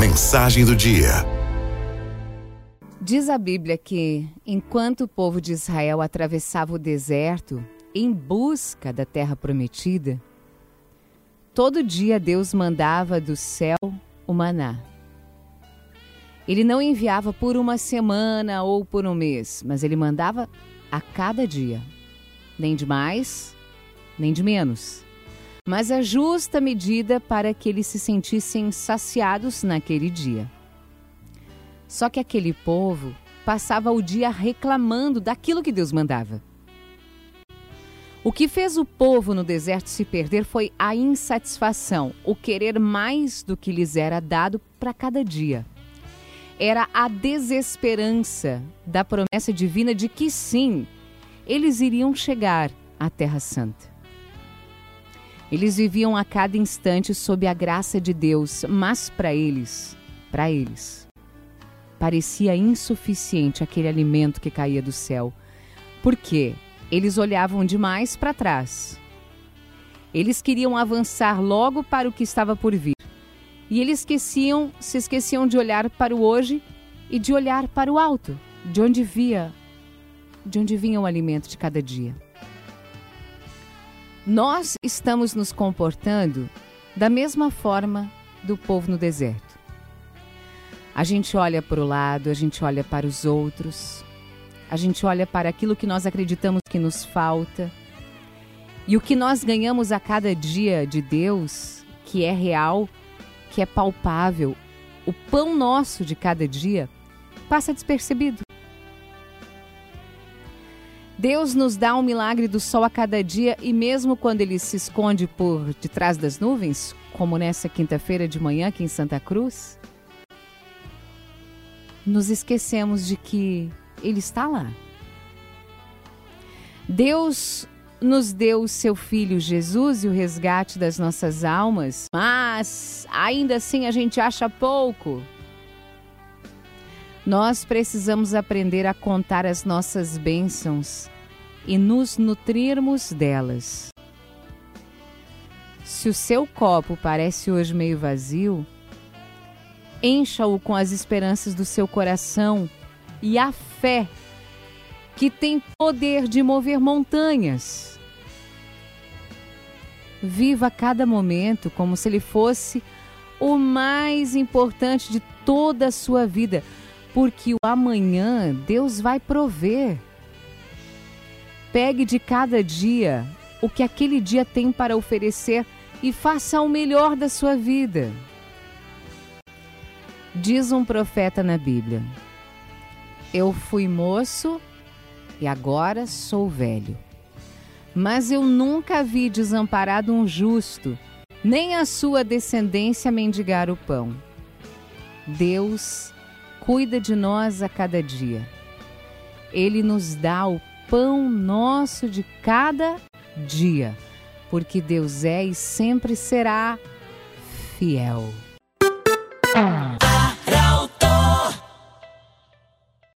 Mensagem do dia. Diz a Bíblia que, enquanto o povo de Israel atravessava o deserto em busca da terra prometida, todo dia Deus mandava do céu o maná. Ele não enviava por uma semana ou por um mês, mas ele mandava a cada dia. Nem de mais, nem de menos. Mas a justa medida para que eles se sentissem saciados naquele dia. Só que aquele povo passava o dia reclamando daquilo que Deus mandava. O que fez o povo no deserto se perder foi a insatisfação, o querer mais do que lhes era dado para cada dia. Era a desesperança da promessa divina de que sim, eles iriam chegar à Terra Santa. Eles viviam a cada instante sob a graça de Deus, mas para eles, para eles, parecia insuficiente aquele alimento que caía do céu. Por quê? Eles olhavam demais para trás. Eles queriam avançar logo para o que estava por vir. E eles esqueciam, se esqueciam de olhar para o hoje e de olhar para o alto, de onde via, de onde vinha o alimento de cada dia. Nós estamos nos comportando da mesma forma do povo no deserto. A gente olha para o lado, a gente olha para os outros, a gente olha para aquilo que nós acreditamos que nos falta. E o que nós ganhamos a cada dia de Deus, que é real, que é palpável, o pão nosso de cada dia, passa despercebido. Deus nos dá um milagre do sol a cada dia e mesmo quando ele se esconde por detrás das nuvens, como nessa quinta-feira de manhã aqui em Santa Cruz, nos esquecemos de que ele está lá. Deus nos deu o seu filho Jesus e o resgate das nossas almas, mas ainda assim a gente acha pouco. Nós precisamos aprender a contar as nossas bênçãos e nos nutrirmos delas. Se o seu copo parece hoje meio vazio, encha-o com as esperanças do seu coração e a fé que tem poder de mover montanhas. Viva cada momento como se ele fosse o mais importante de toda a sua vida, porque o amanhã Deus vai prover. Pegue de cada dia o que aquele dia tem para oferecer e faça o melhor da sua vida. Diz um profeta na Bíblia: Eu fui moço e agora sou velho. Mas eu nunca vi desamparado um justo, nem a sua descendência mendigar o pão. Deus cuida de nós a cada dia. Ele nos dá o pão nosso de cada dia, porque Deus é e sempre será fiel.